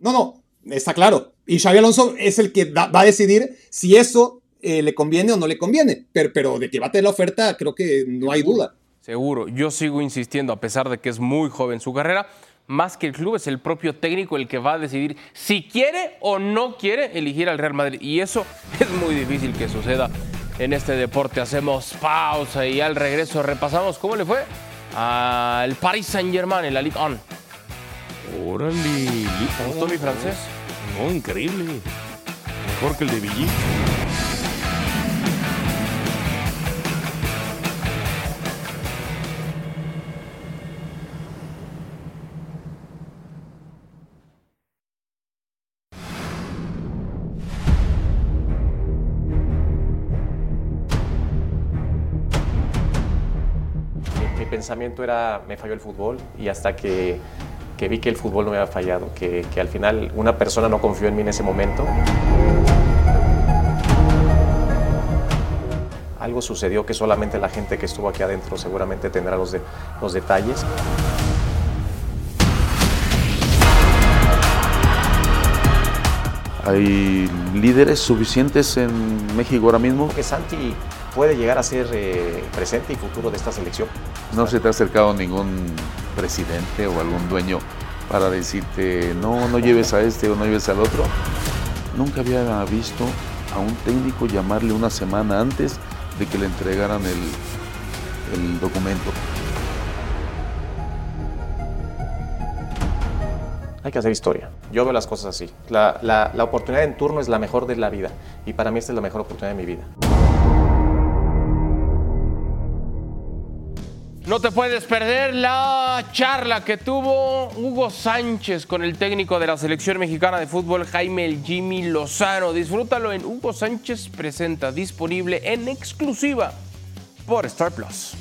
No, no, está claro. Y Xavi Alonso es el que da- va a decidir si eso eh, le conviene o no le conviene. Pero, pero de que va a tener la oferta, creo que no hay duda. Seguro, yo sigo insistiendo, a pesar de que es muy joven su carrera, más que el club es el propio técnico el que va a decidir si quiere o no quiere elegir al Real Madrid. Y eso [laughs] es muy difícil que suceda en este deporte. Hacemos pausa y al regreso repasamos cómo le fue al Paris Saint Germain en la Ligue 1. Órale, ¿Te gustó mi francés? No, increíble. Mejor que el de Villic. Pensamiento era, me falló el fútbol y hasta que, que vi que el fútbol no me había fallado, que, que al final una persona no confió en mí en ese momento. Algo sucedió que solamente la gente que estuvo aquí adentro seguramente tendrá los, de- los detalles. hay líderes suficientes en México ahora mismo. Que Santi puede llegar a ser eh, presente y futuro de esta selección. No se te ha acercado ningún presidente o algún dueño para decirte no, no lleves a este o no lleves al otro. Nunca había visto a un técnico llamarle una semana antes de que le entregaran el, el documento. Hay que hacer historia. Yo veo las cosas así. La, la, la oportunidad en turno es la mejor de la vida y para mí esta es la mejor oportunidad de mi vida. No te puedes perder la charla que tuvo Hugo Sánchez con el técnico de la selección mexicana de fútbol, Jaime el Jimmy Lozano. Disfrútalo en Hugo Sánchez Presenta, disponible en exclusiva por Star Plus.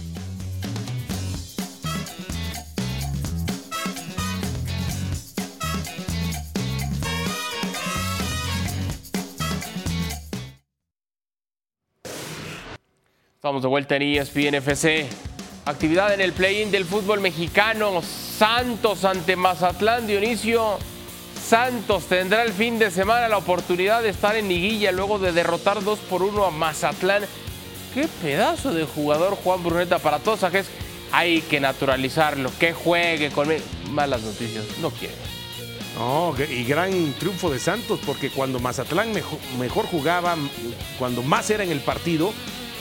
Estamos de vuelta en ESPN FC. Actividad en el play-in del fútbol mexicano. Santos ante Mazatlán. Dionisio Santos tendrá el fin de semana la oportunidad de estar en liguilla luego de derrotar 2 por 1 a Mazatlán. Qué pedazo de jugador Juan Bruneta para todos. Hay que naturalizarlo, que juegue con malas noticias. No quiere. No, y gran triunfo de Santos, porque cuando Mazatlán mejor, mejor jugaba, cuando más era en el partido,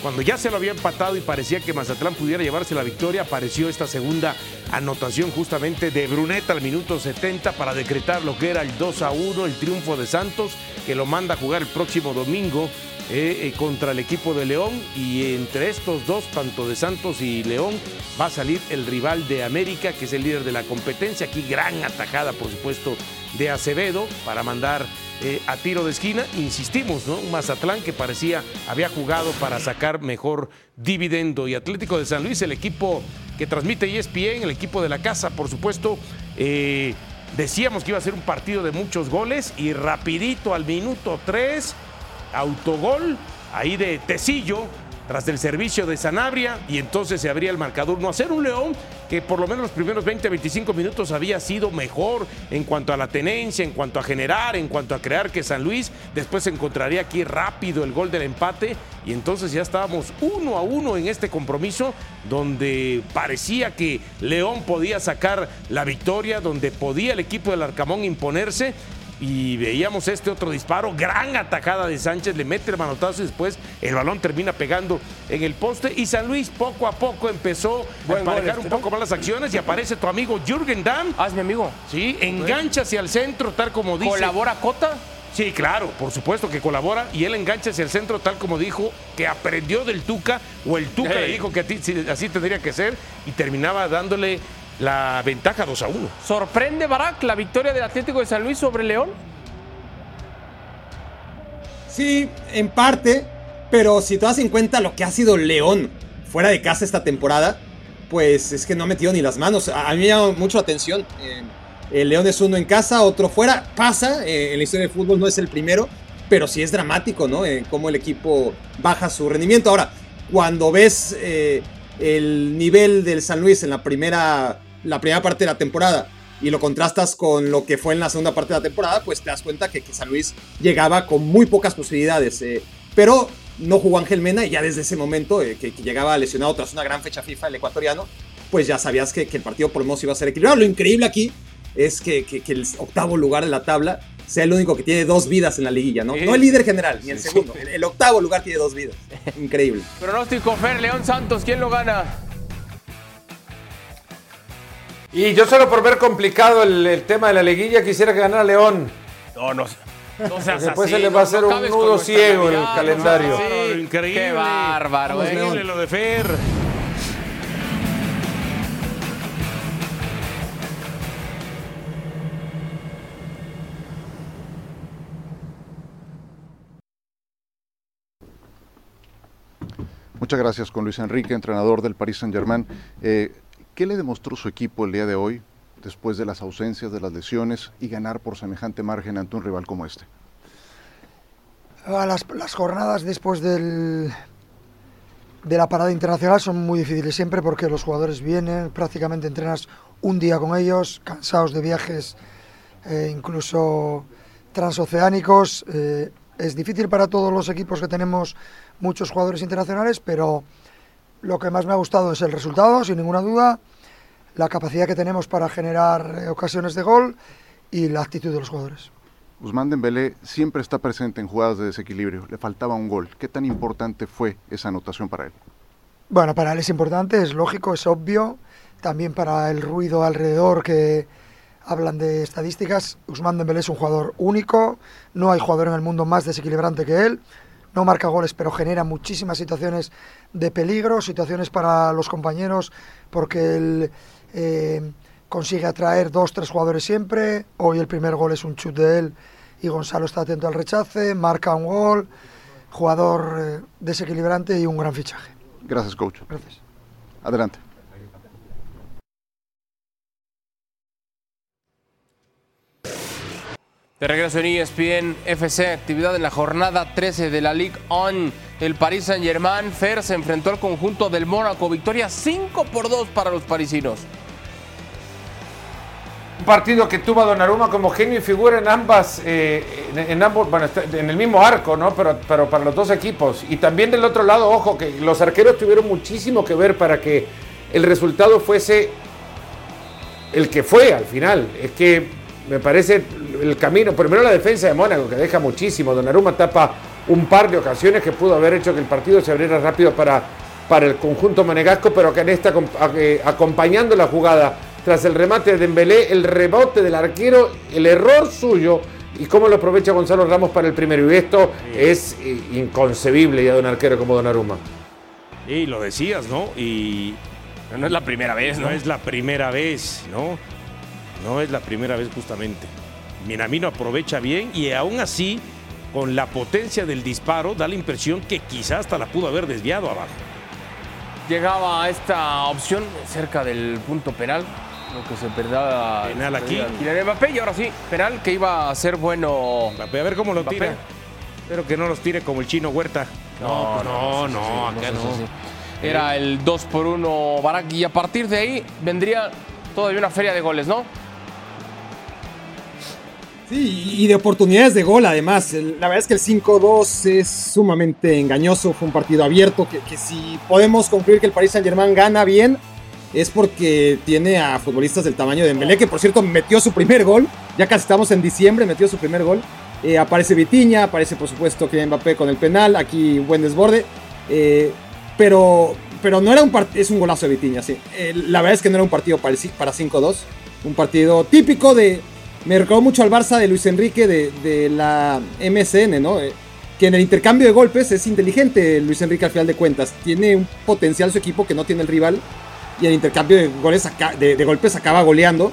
cuando ya se lo había empatado y parecía que Mazatlán pudiera llevarse la victoria, apareció esta segunda anotación justamente de Bruneta al minuto 70 para decretar lo que era el 2 a 1, el triunfo de Santos, que lo manda a jugar el próximo domingo eh, eh, contra el equipo de León. Y entre estos dos, tanto de Santos y León, va a salir el rival de América, que es el líder de la competencia. Aquí gran atajada, por supuesto, de Acevedo para mandar eh, a tiro de esquina. Insistimos, ¿no? Un Mazatlán que parecía había jugado para sacar mejor dividendo. Y Atlético de San Luis, el equipo que transmite ESPN, el equipo de la casa, por supuesto. decíamos que iba a ser un partido de muchos goles y rapidito al minuto 3, autogol ahí de Tecillo. Tras el servicio de Sanabria, y entonces se abría el marcador 1 a 0. Un León que por lo menos los primeros 20-25 minutos había sido mejor en cuanto a la tenencia, en cuanto a generar, en cuanto a crear que San Luis. Después encontraría aquí rápido el gol del empate y entonces ya estábamos uno a uno en este compromiso donde parecía que León podía sacar la victoria, donde podía el equipo del Arcamón imponerse y veíamos este otro disparo, gran atacada de Sánchez, le mete el manotazo y después el balón termina pegando en el poste y San Luis poco a poco empezó Buen a emparejar gol un este, poco más las acciones y aparece tu amigo Jürgen Damm. Ah, es mi amigo. Sí, engancha hacia el centro tal como dice. ¿Colabora Cota? Sí, claro, por supuesto que colabora y él engancha hacia el centro tal como dijo que aprendió del Tuca o el Tuca Hey. le dijo que así tendría que ser y terminaba dándole la ventaja 2 a 1. ¿Sorprende Barak la victoria del Atlético de San Luis sobre León? Sí, en parte, pero si te das en cuenta lo que ha sido León fuera de casa esta temporada, pues es que no ha metido ni las manos. A mí me llama mucho la atención. Eh, el León es uno en casa, otro fuera. Pasa, eh, en la historia del fútbol no es el primero, pero sí es dramático, ¿no? Eh, cómo el equipo baja su rendimiento. Ahora, cuando ves eh, el nivel del San Luis en la primera, la primera parte de la temporada y lo contrastas con lo que fue en la segunda parte de la temporada, pues te das cuenta que, que San Luis llegaba con muy pocas posibilidades. eh, pero no jugó Ángel Mena y ya desde ese momento, eh, que, que llegaba lesionado tras una gran fecha FIFA el ecuatoriano, pues ya sabías que, que el partido por lo menos iba a ser equilibrado. Lo increíble aquí es que, que- que el octavo lugar de la tabla sea el único que tiene dos vidas en la liguilla, ¿no? Sí. No el líder general, ni el segundo. El, el octavo lugar tiene dos vidas. Increíble. Pronóstico Fer, León Santos, ¿quién lo gana? Y yo solo por ver complicado el, el tema de la liguilla quisiera que ganara León. No, no, no seas Después así, se le no- va a hacer no un nudo ciego en el calendario. no seas así. Bárbaro, increíble. Qué bárbaro, Vamos, eh. Increíble lo de Fer. Muchas gracias con Luis Enrique, entrenador del Paris Saint-Germain. Eh, ¿Qué le demostró su equipo el día de hoy, después de las ausencias, de las lesiones y ganar por semejante margen ante un rival como este? Ah, Las, jornadas después del, de la parada internacional son muy difíciles siempre porque los jugadores vienen, prácticamente entrenas un día con ellos, cansados de viajes, eh, incluso transoceánicos. Eh, es difícil para todos los equipos que tenemos muchos jugadores internacionales, pero lo que más me ha gustado es el resultado, sin ninguna duda, la capacidad que tenemos para generar eh, ocasiones de gol y la actitud de los jugadores. Guzmán Dembélé siempre está presente en jugadas de desequilibrio. Le faltaba un gol. ¿Qué tan importante fue esa anotación para él? Bueno, para él es importante, es lógico, es obvio. También para el ruido alrededor que hablan de estadísticas. Guzmán Dembélé es un jugador único. No hay jugador en el mundo más desequilibrante que él. No marca goles, pero genera muchísimas situaciones de peligro, situaciones para los compañeros, porque él eh, consigue atraer dos, tres jugadores siempre. Hoy el primer gol es un chut de él y Gonzalo está atento al rechace, marca un gol, jugador eh, desequilibrante y un gran fichaje. Gracias, coach. Gracias. Adelante. De regreso en ESPN FC, actividad en la jornada 13 de la Ligue 1. El Paris Saint-Germain, Fer, se enfrentó al conjunto del Mónaco. Victoria 5 por 2 para los parisinos. Un partido que tuvo a Donnarumma como genio y figura en ambas, eh, en, ambos, bueno, en el mismo arco, ¿no? Pero, pero para los dos equipos. Y también del otro lado, ojo, que los arqueros tuvieron muchísimo que ver para que el resultado fuese el que fue al final. Es que me parece el camino, primero la defensa de Mónaco, que deja muchísimo. Donnarumma tapa un par de ocasiones que pudo haber hecho que el partido se abriera rápido para, para el conjunto monegasco, pero que en esta, eh, acompañando la jugada tras el remate de Dembélé, el rebote del arquero, el error suyo y cómo lo aprovecha Gonzalo Ramos para el primero. Y esto es eh, inconcebible ya de un arquero como Donnarumma. Y lo decías, ¿no? Y no es la primera vez, ¿no? No es la primera vez, ¿no? No es la primera vez justamente. Minamino aprovecha bien y aún así, con la potencia del disparo, da la impresión que quizás hasta la pudo haber desviado abajo. Llegaba a esta opción cerca del punto penal, lo que se perdía. Penal aquí. Kylian Mbappé y ahora sí, penal que iba a ser bueno. Mbappé, a ver cómo lo Mbappé. tira. Espero que no los tire como el chino Huerta. No, pues no, no, sí, acá no. Era el 2 por 1 Barak y a partir de ahí vendría todavía una feria de goles, ¿no? Sí, y de oportunidades de gol además. La verdad es que el 5-2 es sumamente engañoso, fue un partido abierto, que, que si podemos concluir que el Paris Saint Germain gana bien, es porque tiene a futbolistas del tamaño de Dembélé, que por cierto metió su primer gol, ya casi estamos en diciembre, metió su primer gol. Eh, aparece Vitiña, aparece por supuesto Kylian Mbappé con el penal, aquí buen desborde. Eh, pero, pero no era un partido, es un golazo de Vitiña, sí. Eh, la verdad es que no era un partido para, para 5-2, un partido típico de, me recordó mucho al Barça de Luis Enrique de, de la MSN, ¿no? Eh, que en el intercambio de golpes es inteligente Luis Enrique al final de cuentas. Tiene un potencial su equipo que no tiene el rival. Y en el intercambio de, goles de golpes acaba goleando.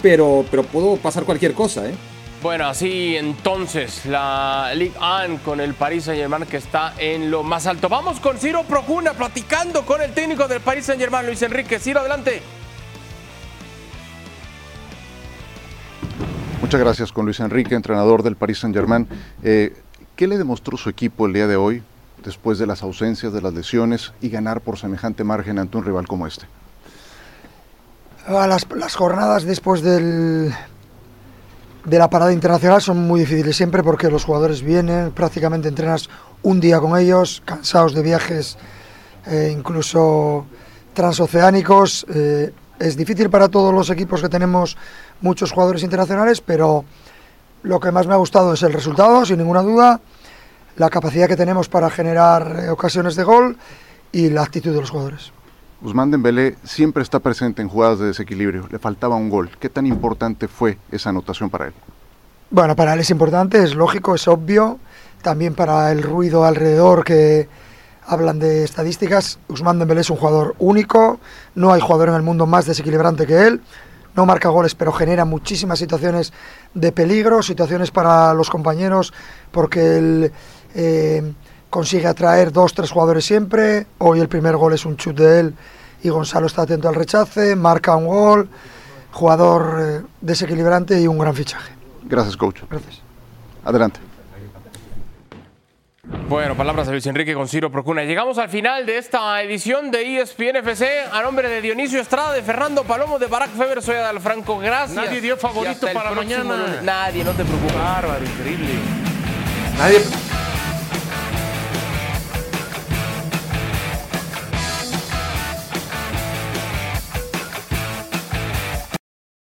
Pero, pero pudo pasar cualquier cosa, ¿eh? Bueno, así entonces la Ligue 1 con el Paris Saint-Germain que está en lo más alto. Vamos con Ciro Procuna platicando con el técnico del Paris Saint-Germain, Luis Enrique. Ciro, adelante. Muchas gracias con Luis Enrique, entrenador del Paris Saint-Germain. Eh, ¿Qué le demostró su equipo el día de hoy, después de las ausencias, de las lesiones y ganar por semejante margen ante un rival como este? Ah, Las, jornadas después del, de la parada internacional son muy difíciles siempre porque los jugadores vienen, prácticamente entrenas un día con ellos, cansados de viajes, eh, incluso transoceánicos. eh, es difícil para todos los equipos que tenemos muchos jugadores internacionales, pero lo que más me ha gustado es el resultado, sin ninguna duda, la capacidad que tenemos para generar ocasiones de gol y la actitud de los jugadores. Guzmán Dembélé siempre está presente en jugadas de desequilibrio. Le faltaba un gol. ¿Qué tan importante fue esa anotación para él? Bueno, para él es importante, es lógico, es obvio. También para el ruido alrededor que hablan de estadísticas. Usman Dembélé es un jugador único. No hay jugador en el mundo más desequilibrante que él. No marca goles, pero genera muchísimas situaciones de peligro, situaciones para los compañeros, porque él eh, consigue atraer dos, tres jugadores siempre. Hoy el primer gol es un chut de él y Gonzalo está atento al rechace, marca un gol. Jugador eh, desequilibrante y un gran fichaje. Gracias, coach. Gracias. Adelante. Bueno, palabras de Luis Enrique con Ciro Procuna. Llegamos al final de esta edición de ESPN FC. A nombre de Dionisio Estrada, de Fernando Palomo, de Barack Feber, soy Adal Franco. Gracias. Nadie dio favorito para mañana. lunes. Nadie, no te preocupes. Bárbaro, increíble. Nadie,